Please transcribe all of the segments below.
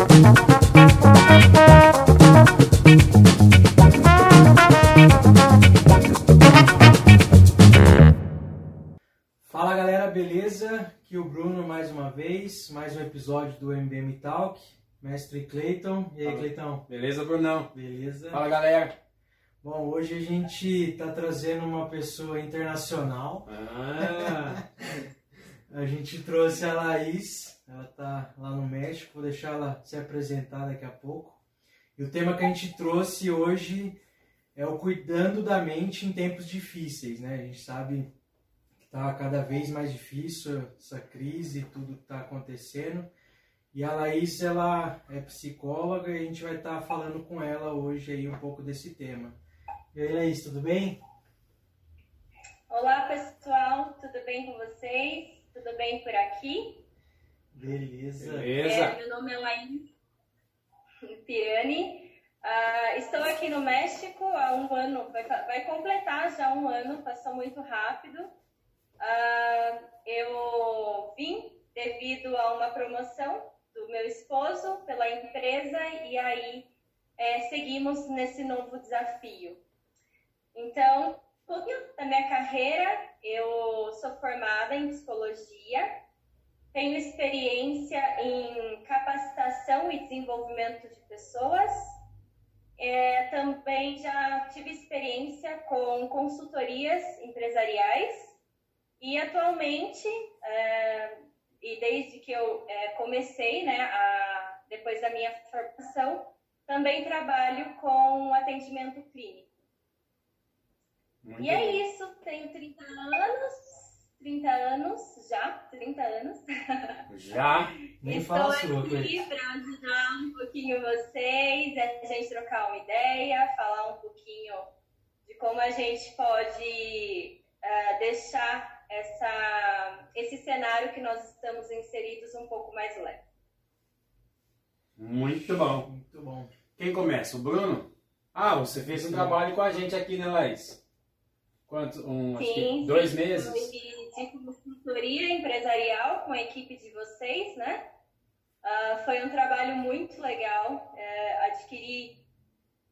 Fala galera, beleza? Aqui o Bruno mais uma vez, mais um episódio do MBM Talk. Mestre Cleiton. E aí. Cleitão? Beleza, Brunão? Beleza? Fala, galera. Bom, hoje a gente tá trazendo uma pessoa internacional. Ah, A gente trouxe a Laís, ela tá lá no México, vou deixar ela se apresentar daqui a pouco. E o tema que a gente trouxe hoje é o cuidando da mente em tempos difíceis, né? A gente sabe que tá cada vez mais difícil essa crise, tudo que tá acontecendo. E a Laís, ela é psicóloga e a gente vai estar falando com ela hoje aí um pouco desse tema. E aí, Laís, tudo bem? Olá pessoal, tudo bem com vocês? Tudo bem por aqui? Beleza. É, beleza. meu nome é Laís Pirani. Ah, estou aqui no México há um ano, vai, vai completar já um ano, passou muito rápido. Ah, eu vim devido a uma promoção do meu esposo pela empresa e aí é, seguimos nesse novo desafio. Então, um pouquinho da minha carreira, eu sou formada em psicologia, tenho experiência em capacitação e desenvolvimento de pessoas. É, também já tive experiência com consultorias empresariais e atualmente, é, e desde que eu é, comecei, né, a, depois da minha formação, também trabalho com atendimento clínico. Muito E é bom. isso, tenho 30 anos, 30 anos já, 30 anos. Já. Nem Estou fala a sua, aqui para ajudar um pouquinho vocês, a gente trocar uma ideia, falar um pouquinho de como a gente pode ah, deixar essa, esse cenário que nós estamos inseridos um pouco mais leve. Muito bom. Muito bom. Quem começa? O Bruno? Ah, você fez um Sim. trabalho com a gente aqui, né, Laís? Quanto? Um, acho que Sim, dois sim, meses? foi De consultoria empresarial com a equipe de vocês, né? Ah, foi um trabalho muito legal. É, adquiri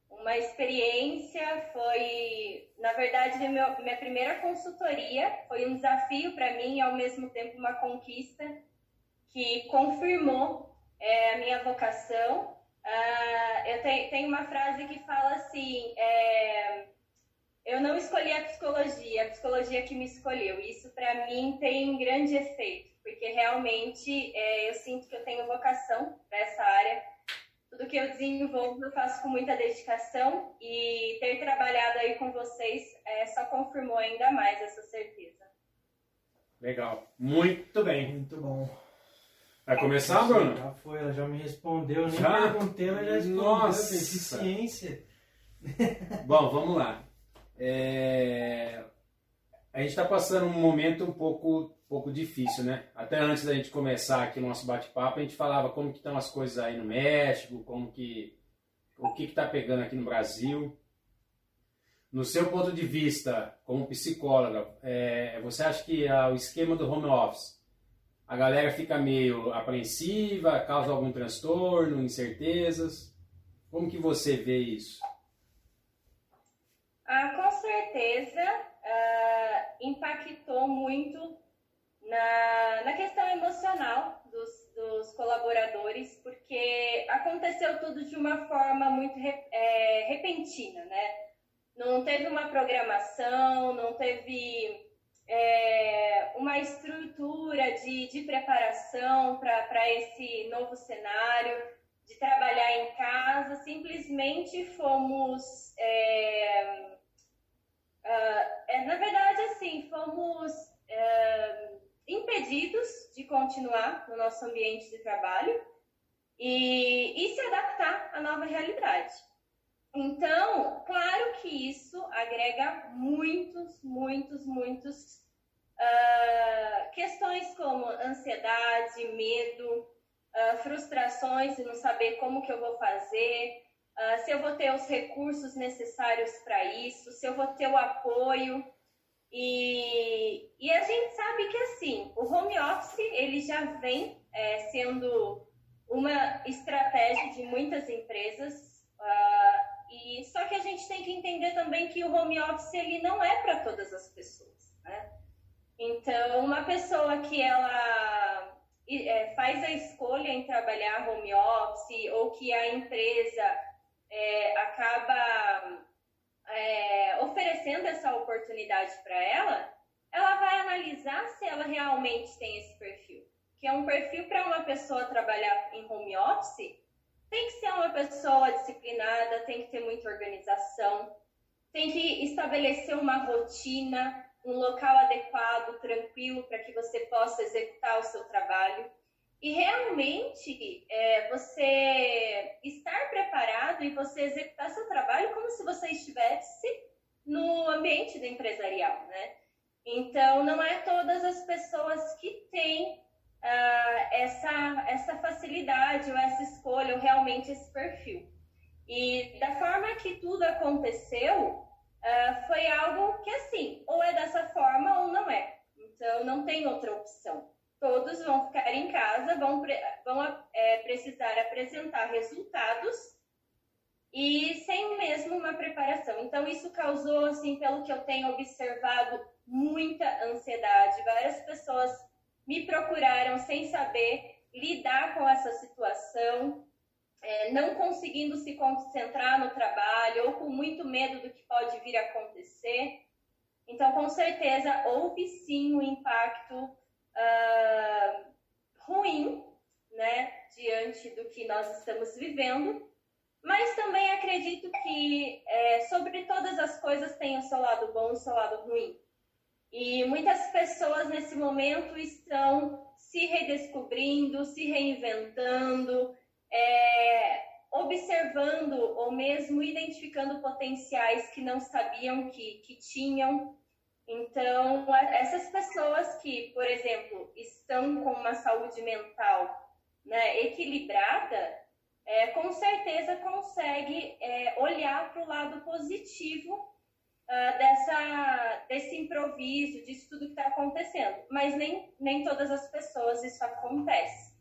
uma experiência, foi, na verdade, meu- minha primeira consultoria. Foi um desafio para mim e, ao mesmo tempo, uma conquista que confirmou é, a minha vocação. Ah, eu tenho, tenho uma frase que fala assim: é, eu não escolhi a psicologia, a psicologia que me escolheu. Isso para mim tem um grande efeito, porque realmente é, eu sinto que eu tenho vocação para essa área. Tudo que eu desenvolvo eu faço com muita dedicação e ter trabalhado aí com vocês é, só confirmou ainda mais essa certeza. Legal. Muito bem. Muito bom. Vai começar, Bruno? Já foi, ela já me respondeu, eu nem Já? perguntei, ela já respondeu. Nossa! Eficiência. Bom, vamos lá. É, A gente está passando um momento um pouco, pouco difícil, né? Até antes da gente começar aqui o nosso bate-papo, a gente falava como que estão as coisas aí no México, como que o que está pegando aqui no Brasil. No seu ponto de vista, como psicóloga, é, você acha que ah, o esquema do home office, a galera fica meio apreensiva, causa algum transtorno, incertezas? Como que você vê isso? Certeza ah, impactou muito na, na questão emocional dos, dos colaboradores, porque aconteceu tudo de uma forma muito re- é, repentina, né? Não teve uma programação, não teve é, uma estrutura de, de preparação para esse novo cenário, de trabalhar em casa, simplesmente fomos. é, ah, é, na verdade, assim, fomos é, impedidos de continuar no nosso ambiente de trabalho e, e se adaptar à nova realidade. Então, claro que isso agrega muitos, muitos, muitos ah, questões como ansiedade, medo, ah, frustrações de não saber como que eu vou fazer, ah, se eu vou ter os recursos necessários para isso, se eu vou ter o apoio. E, e a gente sabe que assim, o home office ele já vem é, sendo uma estratégia de muitas empresas. Uh, e só que a gente tem que entender também que o home office ele não é para todas as pessoas, né? Então, uma pessoa que ela é, faz a escolha em trabalhar home office ou que a empresa é, acaba é, oferecendo essa oportunidade para ela, ela vai analisar se ela realmente tem esse perfil. Que é um perfil para uma pessoa trabalhar em home office, tem que ser uma pessoa disciplinada, tem que ter muita organização, tem que estabelecer uma rotina, um local adequado, tranquilo, para que você possa executar o seu trabalho. E realmente é, você estar preparado e você executar seu trabalho como se você estivesse no ambiente empresarial, né? Então, não é todas as pessoas que têm uh, essa, essa facilidade ou essa escolha ou realmente esse perfil. E da forma que tudo aconteceu, uh, foi algo que, assim, ou é dessa forma ou não é. Então, não tem outra opção todos vão ficar em casa, vão, vão é, precisar apresentar resultados e sem mesmo uma preparação. Então, isso causou, assim, pelo que eu tenho observado, muita ansiedade. Várias pessoas me procuraram sem saber lidar com essa situação, é, não conseguindo se concentrar no trabalho ou com muito medo do que pode vir a acontecer. Então, com certeza, houve sim um impacto uh, ruim, né, diante do que nós estamos vivendo, mas também acredito que é, sobre todas as coisas tem o seu lado bom e o seu lado ruim. E muitas pessoas nesse momento estão se redescobrindo, se reinventando, é, observando ou mesmo identificando potenciais que não sabiam que, que tinham então, essas pessoas que, por exemplo, estão com uma saúde mental né, equilibrada, é, com certeza consegue é, olhar para o lado positivo uh, dessa, desse improviso, disso tudo que está acontecendo. Mas nem, nem todas as pessoas isso acontece.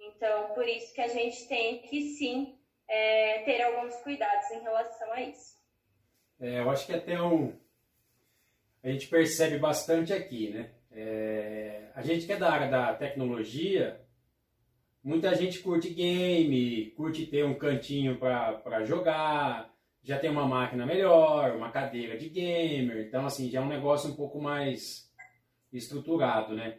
Então, por isso que a gente tem que sim é, ter alguns cuidados em relação a isso. É, eu acho que até um, a gente percebe bastante aqui, né? É, a gente que é da área da tecnologia, muita gente curte game, curte ter um cantinho para jogar, já tem uma máquina melhor, uma cadeira de gamer, então assim, já é um negócio um pouco mais estruturado, né?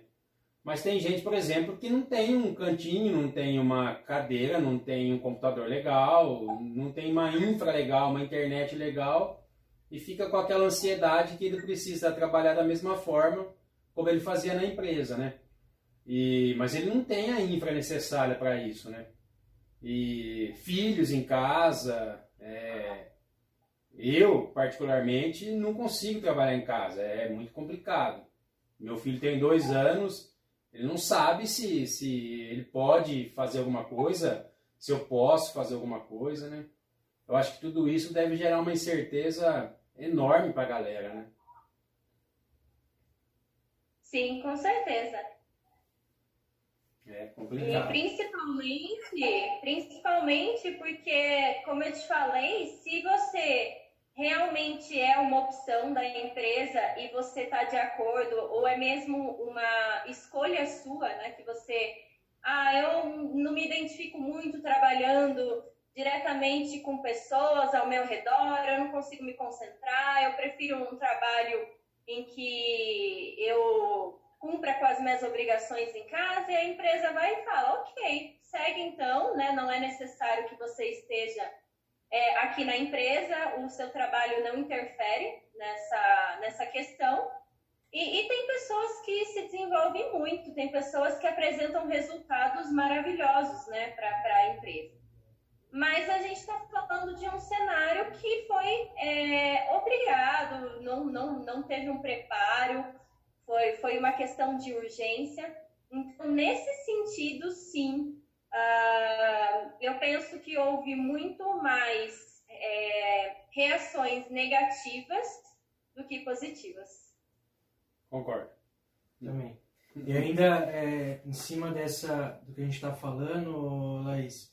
Mas tem gente, por exemplo, que não tem um cantinho, não tem uma cadeira, não tem um computador legal, não tem uma infra legal, uma internet legal, e fica com aquela ansiedade que ele precisa trabalhar da mesma forma como ele fazia na empresa, né? E, mas ele não tem a infra necessária para isso, né? E filhos em casa, é, eu particularmente não consigo trabalhar em casa, é muito complicado. Meu filho tem dois anos, ele não sabe se, se ele pode fazer alguma coisa, se eu posso fazer alguma coisa, né? Eu acho que tudo isso deve gerar uma incerteza enorme para a galera, né? Sim, com certeza. É complicado. E principalmente, principalmente porque, como eu te falei, se você realmente é uma opção da empresa e você está de acordo, ou é mesmo uma escolha sua, né? Que você, ah, eu não me identifico muito trabalhando diretamente com pessoas ao meu redor, eu não consigo me concentrar, eu prefiro um trabalho em que eu cumpra com as minhas obrigações em casa e a empresa vai e fala, ok, segue então, né? Não é necessário que você esteja é, aqui na empresa, o seu trabalho não interfere nessa, nessa questão. E, e, tem pessoas que se desenvolvem muito, tem pessoas que apresentam resultados maravilhosos né, para a empresa. Mas a gente está falando de um cenário que foi é, obrigado, não, não, não teve um preparo, foi, foi uma questão de urgência. Então, nesse sentido, sim, uh, eu penso que houve muito mais é, reações negativas do que positivas. Concordo. Também. E ainda, é, em cima dessa, do que a gente está falando, Laís,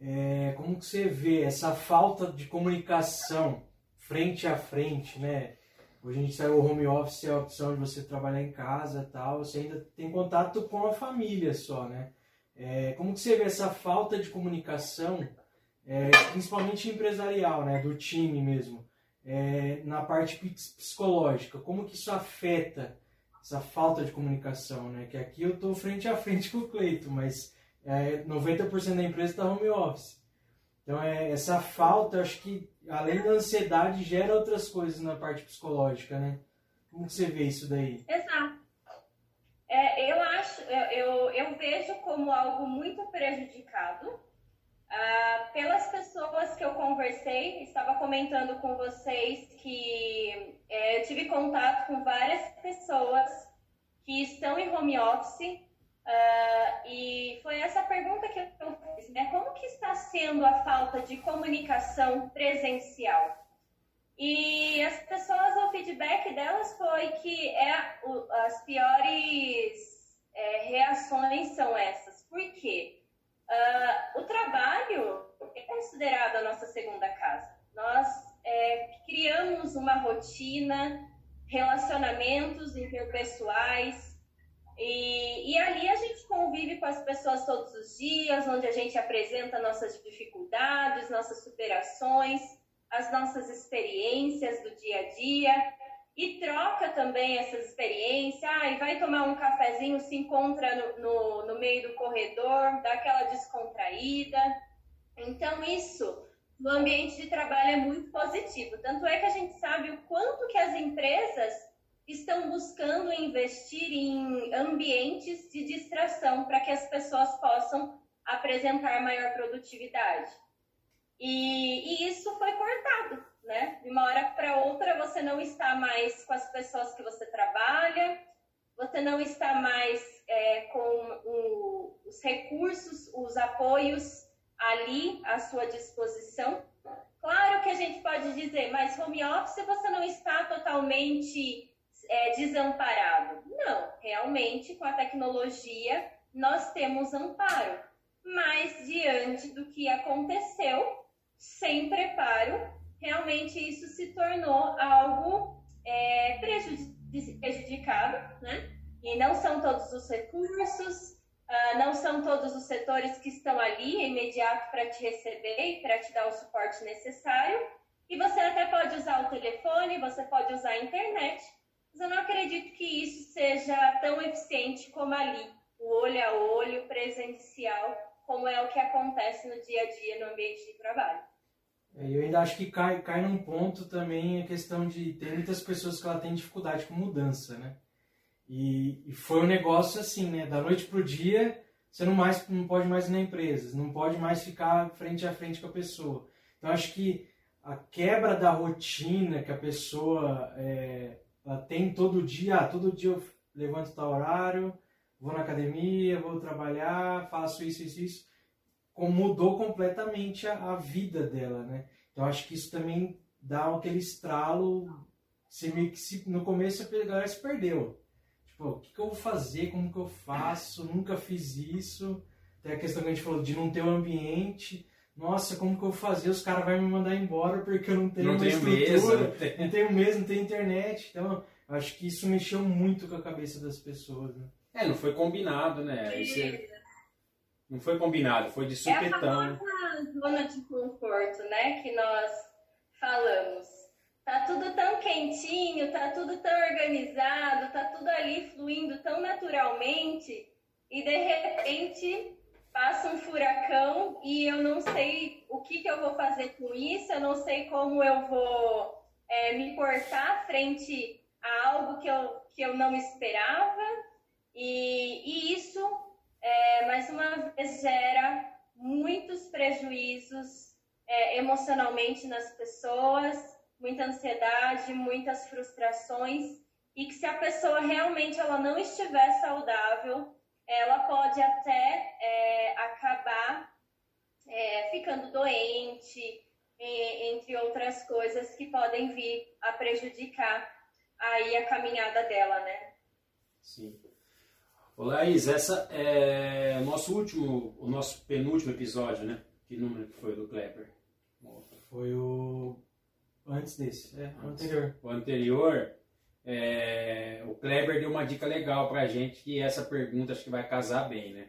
é, como que você vê essa falta de comunicação frente a frente, né? Hoje a gente saiu o home office, é a opção de você trabalhar em casa tal, você ainda tem contato com a família só, né? É, como que você vê essa falta de comunicação, é, principalmente empresarial, né? Do time mesmo, é, na parte psicológica, como que isso afeta essa falta de comunicação, né? Que aqui eu estou frente a frente com o Cleito, mas é, 90% da empresa está home office. Então, é, essa falta, acho que, além da ansiedade, gera outras coisas na parte psicológica, né? Como você vê isso daí? Exato. É, eu acho, eu, eu, eu, vejo como algo muito prejudicado ah, pelas pessoas que eu conversei. Estava comentando com vocês que é, eu tive contato com várias pessoas que estão em home office Uh, e foi essa pergunta que eu fiz, né? Como que está sendo a falta de comunicação presencial? E as pessoas, o feedback delas foi que é, o, as piores é, reações são essas. Por quê? Uh, o trabalho é considerado a nossa segunda casa. Nós é, criamos uma rotina, relacionamentos interpessoais, e, e, ali a gente convive com as pessoas todos os dias, onde a gente apresenta nossas dificuldades, nossas superações, as nossas experiências do dia a dia e troca também essas experiências. Ah, e vai tomar um cafezinho, se encontra no, no, no meio do corredor, dá aquela descontraída. Então, isso no ambiente de trabalho é muito positivo. Tanto é que a gente sabe o quanto que as empresas estão buscando investir em ambientes de distração para que as pessoas possam apresentar maior produtividade. E, e isso foi cortado, né? De uma hora para outra você não está mais com as pessoas que você trabalha, você não está mais é, com o, os recursos, os apoios ali à sua disposição. Claro que a gente pode dizer, mas home office você não está totalmente é, desamparado. Não, realmente com a tecnologia nós temos amparo, mas diante do que aconteceu, sem preparo, realmente isso se tornou algo é, prejudicado, né? E não são todos os recursos, uh, não são todos os setores que estão ali imediato para te receber e para te dar o suporte necessário. E você até pode usar o telefone, você pode usar a internet, mas eu não acredito que isso seja tão eficiente como ali, o olho a olho, presencial, como é o que acontece no dia a dia no ambiente de trabalho. É, eu ainda acho que cai, cai num ponto também a questão de ter muitas pessoas que ela tem dificuldade com mudança, né? E, e foi um negócio assim, né? Da noite pro dia, você não, mais, não pode mais ir na empresa, não pode mais ficar frente a frente com a pessoa. Então acho que a quebra da rotina que a pessoa é, tem todo dia, ah, todo dia eu levanto tal horário, vou na academia, vou trabalhar, faço isso, isso, isso. Como mudou completamente a, a vida dela, né? Então acho que isso também dá aquele estralo. Que se, no começo a galera se perdeu. Tipo, o que, que eu vou fazer? Como que eu faço? Nunca fiz isso. Tem a questão que a gente falou de não ter um ambiente nossa, como que eu vou fazer? Os caras vão me mandar embora porque eu não tenho não uma tenho estrutura, mesa, não, não tenho mesa, não tenho internet. Então, acho que isso mexeu muito com a cabeça das pessoas. Né? É, não foi combinado, né? Isso é... Não foi combinado, foi de supetão. É a famosa zona de conforto, né? Que nós falamos. Tá tudo tão quentinho, tá tudo tão organizado, tá tudo ali fluindo tão naturalmente e de repente passa um furacão e eu não sei o que, que eu vou fazer com isso, eu não sei como eu vou é, me portar frente a algo que eu, que eu não esperava. E, e isso, é, mais uma vez, gera muitos prejuízos é, emocionalmente nas pessoas, muita ansiedade, muitas frustrações. E que se a pessoa realmente ela não estiver saudável, ela pode até é, acabar é, ficando doente, entre outras coisas que podem vir a prejudicar aí a caminhada dela, né? Sim. Ô Laís, essa é o nosso último, o nosso penúltimo episódio, né? Que número que foi do Kleber? Foi o antes desse, é, o anterior. O anterior, é, o Kleber deu uma dica legal pra gente que essa pergunta acho que vai casar bem, né?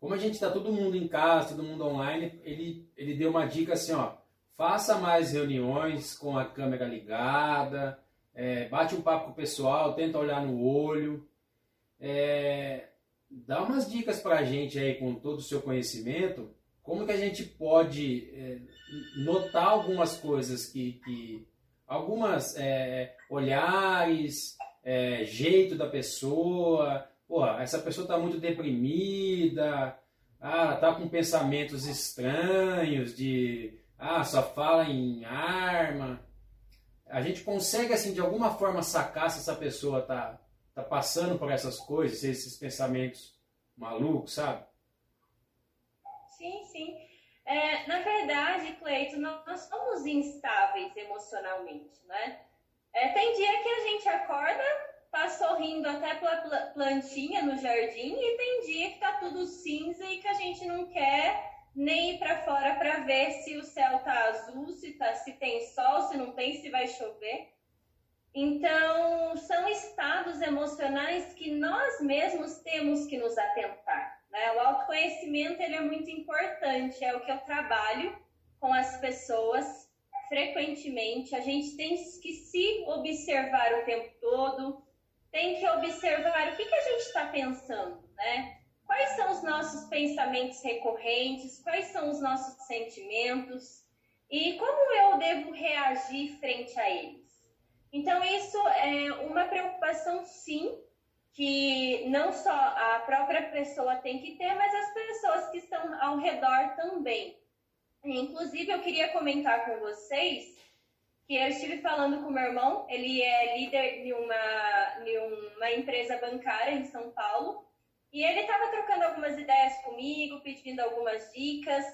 Como a gente está todo mundo em casa, todo mundo online, ele, ele deu uma dica assim, ó, faça mais reuniões com a câmera ligada, é, bate um papo com o pessoal, tenta olhar no olho, é, dá umas dicas para a gente aí com todo o seu conhecimento, como que a gente pode é, notar algumas coisas que, que algumas é, olhares, é, jeito da pessoa, essa pessoa está muito deprimida, ah, tá com pensamentos estranhos de ah, só fala em arma. A gente consegue assim de alguma forma sacar se essa pessoa tá tá passando por essas coisas, esses pensamentos malucos, sabe? Sim, sim. É, na verdade, Cleito, nós somos instáveis emocionalmente, né? É, tem dia que a gente acorda, tá sorrindo até pela plantinha no jardim, e tem dia que tá tudo cinza e que a gente não quer nem ir para fora para ver se o céu tá azul, se, tá, se tem sol, se não tem, se vai chover. Então, são estados emocionais que nós mesmos temos que nos atentar. Né? O autoconhecimento ele é muito importante, é o que eu trabalho com as pessoas frequentemente. A gente tem que se observar o tempo todo, tem que observar o que, que a gente está pensando, né? Quais são os nossos pensamentos recorrentes, quais são os nossos sentimentos e como eu devo reagir frente a eles. Então, isso é uma preocupação, sim, que não só a própria pessoa tem que ter, mas as pessoas que estão ao redor também. Inclusive, eu queria comentar com vocês que eu estive falando com meu irmão, ele é líder de uma, de uma empresa bancária em São Paulo, e ele estava trocando algumas ideias comigo, pedindo algumas dicas,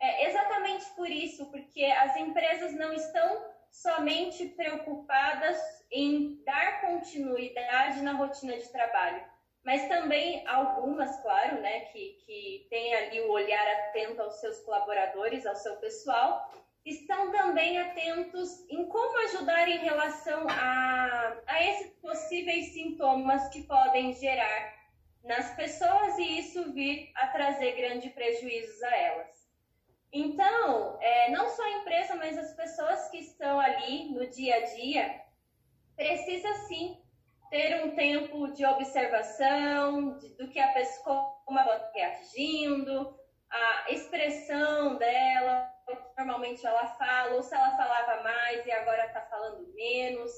é, exatamente por isso, porque as empresas não estão somente preocupadas em dar continuidade na rotina de trabalho, mas também algumas, claro, né, que, que têm ali o olhar atento aos seus colaboradores, ao seu pessoal, estão também atentos em como ajudar em relação a, a esses possíveis sintomas que podem gerar nas pessoas e isso vir a trazer grandes prejuízos a elas. Então, é, não só a empresa, mas as pessoas que estão ali no dia a dia, precisa sim ter um tempo de observação de, do que a pessoa, como ela está reagindo, a expressão dela, normalmente ela fala, ou se ela falava mais e agora está falando menos,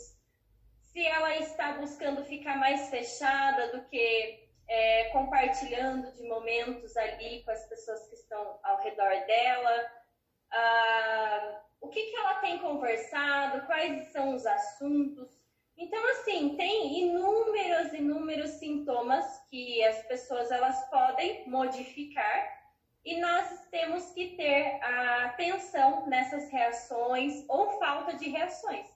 se ela está buscando ficar mais fechada do que é, compartilhando de momentos ali com as pessoas que estão ao redor dela, ah, o que, que ela tem conversado, quais são os assuntos. Então, assim, tem inúmeros, inúmeros sintomas que as pessoas elas podem modificar e nós temos que ter atenção nessas reações ou falta de reações.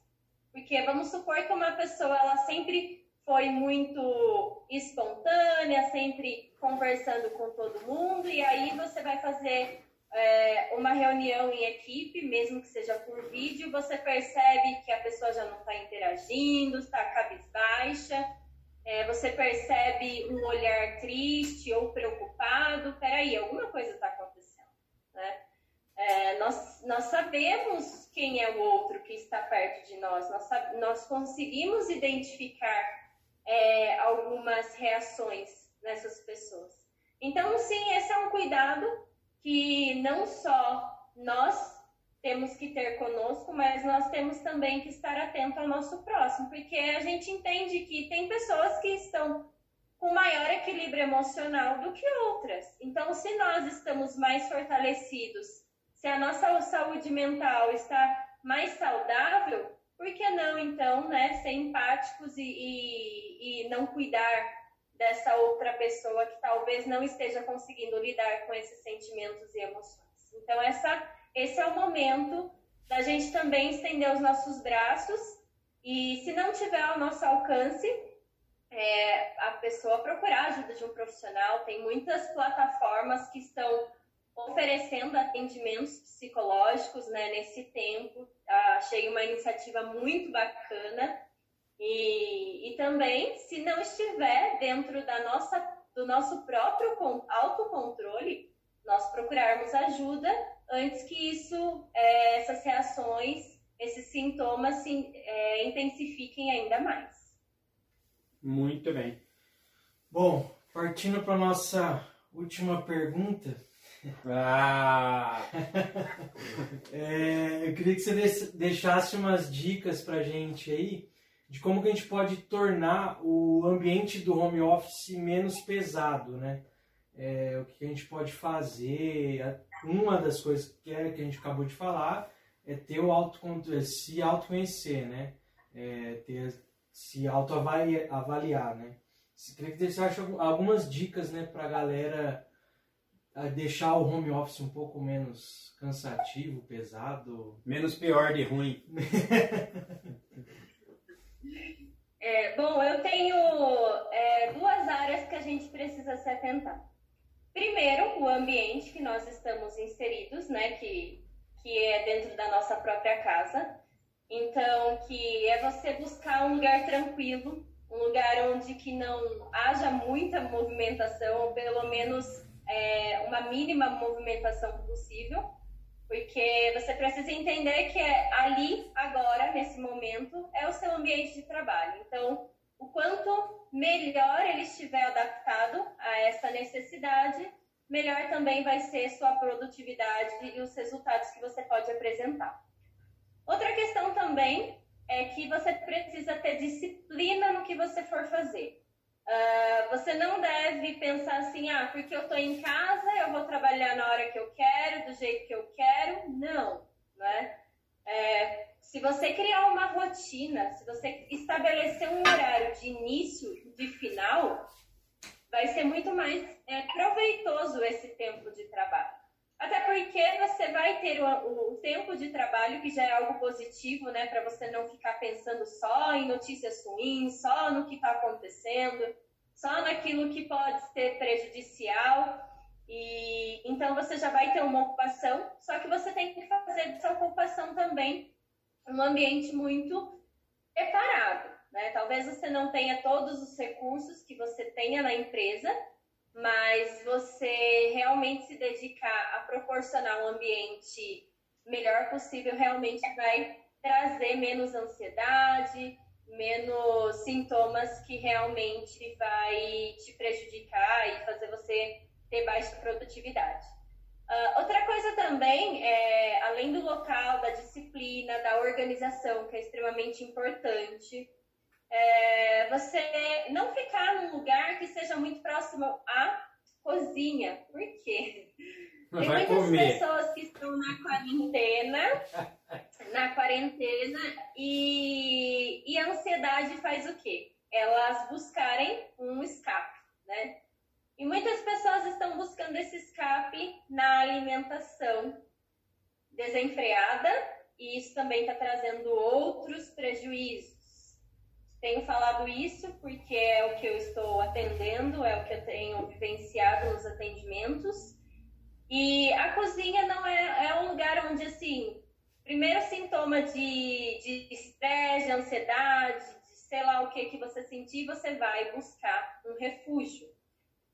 Porque vamos supor que uma pessoa ela sempre foi muito espontânea, sempre conversando com todo mundo, e aí você vai fazer é, uma reunião em equipe, mesmo que seja por vídeo, você percebe que a pessoa já não está interagindo, está cabisbaixa, é, você percebe um olhar triste ou preocupado, peraí, alguma coisa está acontecendo, né? É, nós, nós sabemos quem é o outro que está perto de nós, nós, nós conseguimos identificar é, algumas reações nessas pessoas. Então, sim, esse é um cuidado que não só nós temos que ter conosco, mas nós temos também que estar atento ao nosso próximo, porque a gente entende que tem pessoas que estão com maior equilíbrio emocional do que outras. Então, se nós estamos mais fortalecidos, se a nossa saúde mental está mais saudável, por que não, então, né, ser empáticos e, e, e não cuidar dessa outra pessoa que talvez não esteja conseguindo lidar com esses sentimentos e emoções? Então, essa, esse é o momento da gente também estender os nossos braços e, se não tiver ao nosso alcance, é, a pessoa procurar a ajuda de um profissional. Tem muitas plataformas que estão oferecendo atendimentos psicológicos né, nesse tempo. Achei uma iniciativa muito bacana. E, e também, se não estiver dentro da nossa, do nosso próprio autocontrole, nós procurarmos ajuda antes que isso, é, essas reações, esses sintomas se é, intensifiquem ainda mais. Muito bem. Bom, partindo para nossa última pergunta. Ah! é, eu queria que você deixasse umas dicas para gente aí de como que a gente pode tornar o ambiente do home office menos pesado, né? É, o que a gente pode fazer. Uma das coisas que, é, que a gente acabou de falar é ter o autocontrole, se autoconhecer, né? É, ter se autoavaliar, né? Você queria que você acha algumas dicas, né, para a galera deixar o home office um pouco menos cansativo, pesado, menos pior de ruim. é, bom, eu tenho é, duas áreas que a gente precisa se atentar. Primeiro, o ambiente que nós estamos inseridos, né, que, que é dentro da nossa própria casa. Então, que é você buscar um lugar tranquilo, um lugar onde que não haja muita movimentação, ou pelo menos é, uma mínima movimentação possível, porque você precisa entender que é ali, agora, nesse momento, é o seu ambiente de trabalho. Então, o quanto melhor ele estiver adaptado a essa necessidade, melhor também vai ser sua produtividade e os resultados que você pode apresentar. Outra questão também é que você precisa ter disciplina no que você for fazer. Uh, você não deve pensar assim, ah, porque eu estou em casa, eu vou trabalhar na hora que eu quero, do jeito que eu quero. Não, né? É, se você criar uma rotina, se você estabelecer um horário de início e de final, vai ser muito mais é, proveitoso esse tempo de trabalho. Até porque você vai ter o, o, tempo de trabalho, que já é algo positivo, né? Para você não ficar pensando só em notícias ruins, só no que está acontecendo, só naquilo que pode ser prejudicial. E então você já vai ter uma ocupação, só que você tem que fazer dessa ocupação também um ambiente muito preparado. Né? Talvez você não tenha todos os recursos que você tenha na empresa, mas você realmente se dedicar a proporcionar um ambiente melhor possível realmente vai trazer menos ansiedade, menos sintomas que realmente vai te prejudicar e fazer você ter baixa produtividade. Uh, outra coisa também, é, além do local, da disciplina, da organização, que é extremamente importante, é, você não ficar num lugar que seja muito próximo à cozinha. Por quê? Tem Vai muitas comer. pessoas que estão na quarentena, na quarentena, e, e a ansiedade faz o quê? Elas buscarem um escape, né? E muitas pessoas estão buscando esse escape na alimentação desenfreada, e isso também está trazendo outros prejuízos tenho falado isso porque é o que eu estou atendendo, é o que eu tenho vivenciado nos atendimentos. E a cozinha não é, é um lugar onde, assim, primeiro sintoma de estresse, de, de ansiedade, de sei lá o que que você sentir, você vai buscar um refúgio.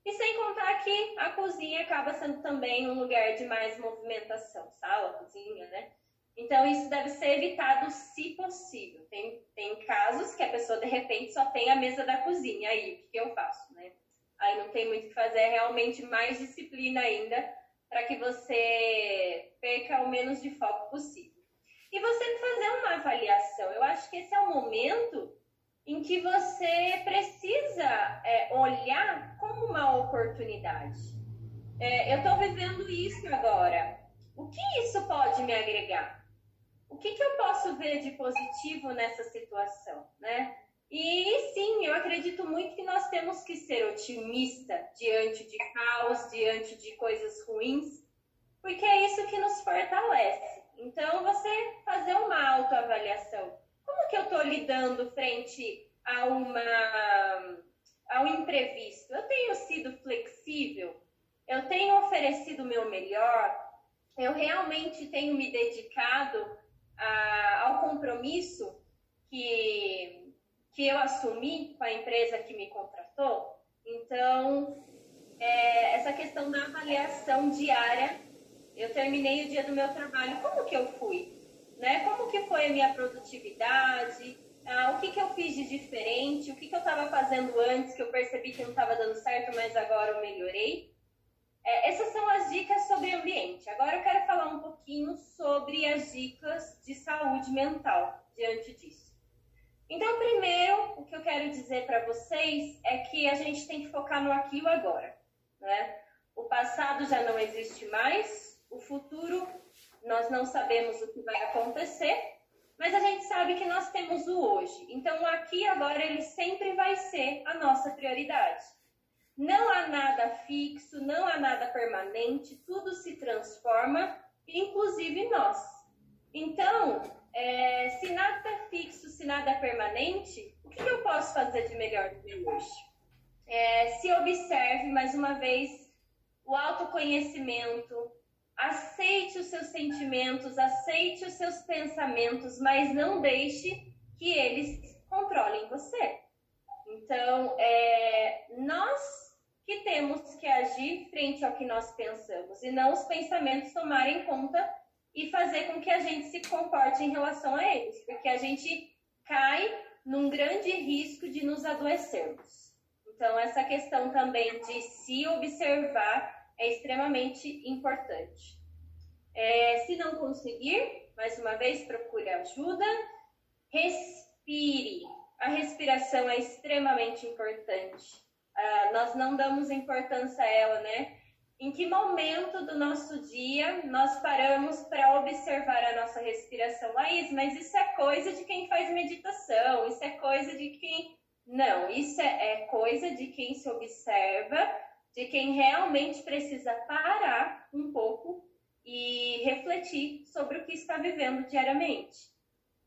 E sem contar que a cozinha acaba sendo também um lugar de mais movimentação, sala, cozinha, né? Então, isso deve ser evitado se possível. Tem, tem casos que a pessoa, de repente, só tem a mesa da cozinha. Aí, o que, eu faço, né? Aí não tem muito o que fazer, é realmente mais disciplina ainda para que você perca o menos de foco possível. E você fazer uma avaliação. Eu acho que esse é o momento em que você precisa é, olhar como uma oportunidade. É, eu estou vivendo isso agora. O que isso pode me agregar? O que, que eu posso ver de positivo nessa situação, né? E sim, eu acredito muito que nós temos que ser otimista diante de caos, diante de coisas ruins, porque é isso que nos fortalece. Então, você fazer uma autoavaliação. Como que eu estou lidando frente a uma ao imprevisto? Eu tenho sido flexível? Eu tenho oferecido o meu melhor? Eu realmente tenho me dedicado a, ao compromisso que, que eu assumi com a empresa que me contratou? Então, é, essa questão da avaliação diária, eu terminei o dia do meu trabalho, como que eu fui? Né? Como que foi a minha produtividade? Ah, o que, que eu fiz de diferente? O que, que eu estava fazendo antes que eu percebi que não estava dando certo, mas agora eu melhorei? É, essas são as dicas sobre ambiente. Agora eu quero falar um pouquinho sobre as dicas de saúde mental diante disso. Então, primeiro, o que eu quero dizer para vocês é que a gente tem que focar no aqui e agora. Né? O passado já não existe mais, o futuro nós não sabemos o que vai acontecer, mas a gente sabe que nós temos o hoje. Então, o aqui e agora ele sempre vai ser a nossa prioridade. Não há nada fixo, não há nada permanente, tudo se transforma, inclusive nós. Então, é, se nada é fixo, se nada é permanente, o que eu posso fazer de melhor do que hoje? É, se observe, mais uma vez, o autoconhecimento, aceite os seus sentimentos, aceite os seus pensamentos, mas não deixe que eles controlem você. Então, é, nós que temos que agir frente ao que nós pensamos e não os pensamentos tomarem conta e fazer com que a gente se comporte em relação a eles, porque a gente cai num grande risco de nos adoecermos. Então, essa questão também de se observar é extremamente importante. É, se não conseguir, mais uma vez, procure ajuda. Respire. A respiração é extremamente importante. Ah, nós não damos importância a ela, né? Em que momento do nosso dia nós paramos para observar a nossa respiração? Laís, mas isso é coisa de quem faz meditação, isso é coisa de quem não, isso é, é coisa de quem se observa, de quem realmente precisa parar um pouco e refletir sobre o que está vivendo diariamente.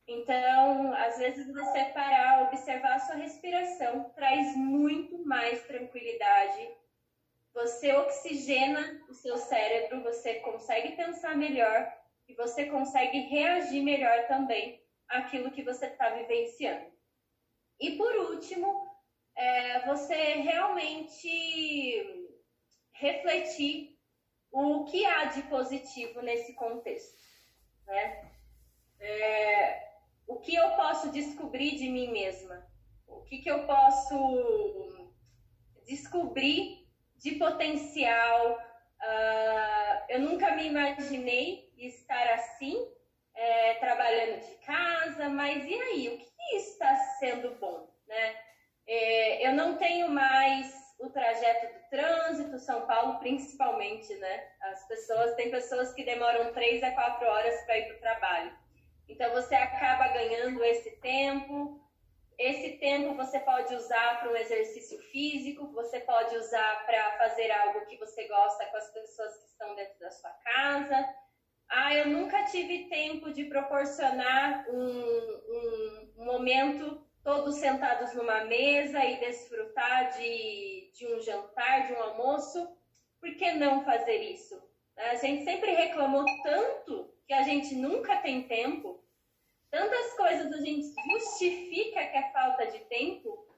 Então, às vezes você parar, observar a sua respiração, traz muito mais tranquilidade. Você oxigena o seu cérebro, você consegue pensar melhor e você consegue reagir melhor também àquilo que você está vivenciando. E por último, é, você realmente refletir o que há de positivo nesse contexto. Né? É, o que eu posso descobrir de mim mesma? O que, que eu posso descobrir de potencial? Uh, eu nunca me imaginei estar assim, é, trabalhando de casa, mas e aí? O que está sendo bom, né? É, eu não tenho mais o trajeto do trânsito, São Paulo principalmente, né? As pessoas, tem pessoas que demoram três a quatro horas para ir para o trabalho. Então você acaba ganhando esse tempo. Esse tempo você pode usar para um exercício físico, você pode usar para fazer algo que você gosta com as pessoas que estão dentro da sua casa. Ah, eu nunca tive tempo de proporcionar um, um momento todos sentados numa mesa e desfrutar de, de um jantar, de um almoço. Por que não fazer isso? A gente sempre reclamou tanto que a gente nunca tem tempo. Tantas coisas a gente justifica que é falta de tempo.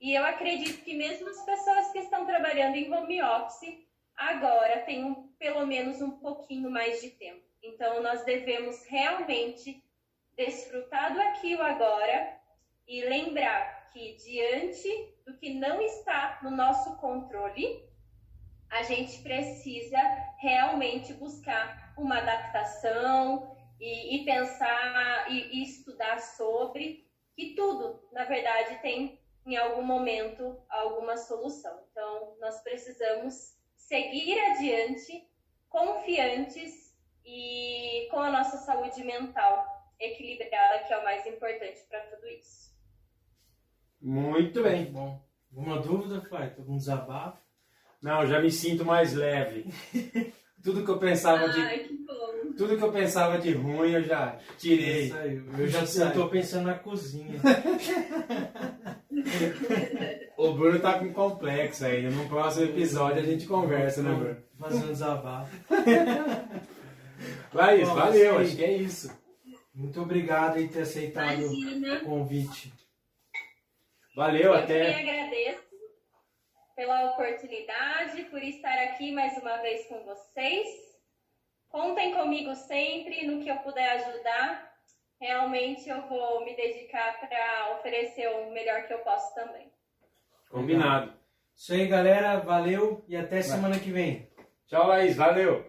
E eu acredito que mesmo as pessoas que estão trabalhando em home office agora têm pelo menos um pouquinho mais de tempo. Então, nós devemos realmente desfrutar do aqui e agora e lembrar que, diante do que não está no nosso controle, a gente precisa realmente buscar uma adaptação e, e pensar e, e estudar sobre que tudo, na verdade, tem em algum momento alguma solução. Então, nós precisamos seguir adiante confiantes e com a nossa saúde mental equilibrada, que é o mais importante para tudo isso. Muito bem. Muito bom. Alguma dúvida, Fai? Algum desabafo? Não, já me sinto mais leve. tudo que eu pensava de. Ai, que bom. Tudo que eu pensava de ruim eu já tirei. Eu já estou pensando na cozinha. O Bruno tá com complexo ainda. No próximo episódio a gente conversa, né, Bruno? Fazendo desabafo. Laís, Bom, valeu, isso aí. acho que é isso. Muito obrigado em ter aceitado Imagina. o convite. Valeu, Eu até. que agradeço pela oportunidade, por estar aqui mais uma vez com vocês. Contem comigo sempre no que eu puder ajudar. Realmente eu vou me dedicar para oferecer o melhor que eu posso também. Combinado. Isso aí, galera. Valeu e até semana que vem. Tchau, Laís. Valeu.